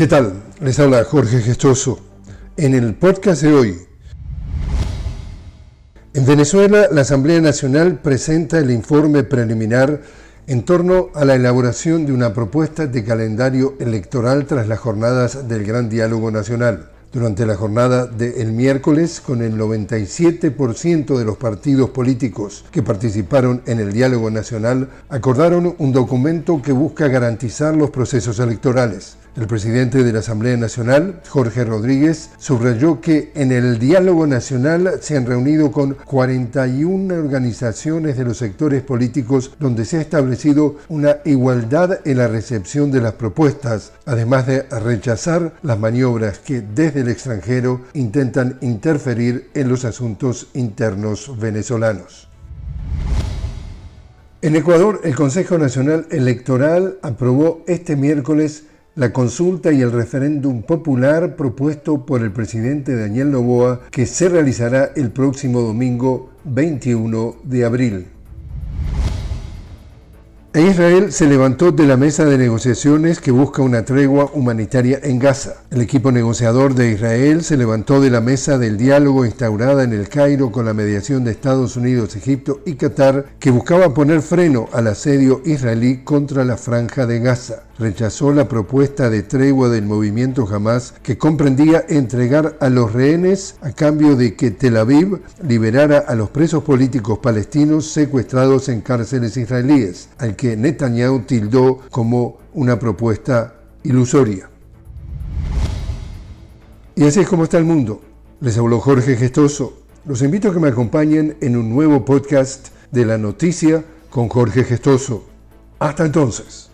¿Qué tal? Les habla Jorge Gestoso. En el podcast de hoy, en Venezuela la Asamblea Nacional presenta el informe preliminar en torno a la elaboración de una propuesta de calendario electoral tras las jornadas del Gran Diálogo Nacional durante la jornada del miércoles con el 97% de los partidos políticos que participaron en el diálogo nacional acordaron un documento que busca garantizar los procesos electorales. El presidente de la Asamblea Nacional, Jorge Rodríguez, subrayó que en el diálogo nacional se han reunido con 41 organizaciones de los sectores políticos donde se ha establecido una igualdad en la recepción de las propuestas, además de rechazar las maniobras que desde el extranjero intentan interferir en los asuntos internos venezolanos. En Ecuador, el Consejo Nacional Electoral aprobó este miércoles la consulta y el referéndum popular propuesto por el presidente Daniel Novoa que se realizará el próximo domingo 21 de abril. Israel se levantó de la mesa de negociaciones que busca una tregua humanitaria en Gaza. El equipo negociador de Israel se levantó de la mesa del diálogo instaurada en el Cairo con la mediación de Estados Unidos, Egipto y Qatar, que buscaba poner freno al asedio israelí contra la franja de Gaza rechazó la propuesta de tregua del movimiento Hamas que comprendía entregar a los rehenes a cambio de que Tel Aviv liberara a los presos políticos palestinos secuestrados en cárceles israelíes, que Netanyahu tildó como una propuesta ilusoria. Y así es como está el mundo. Les habló Jorge Gestoso. Los invito a que me acompañen en un nuevo podcast de la noticia con Jorge Gestoso. Hasta entonces.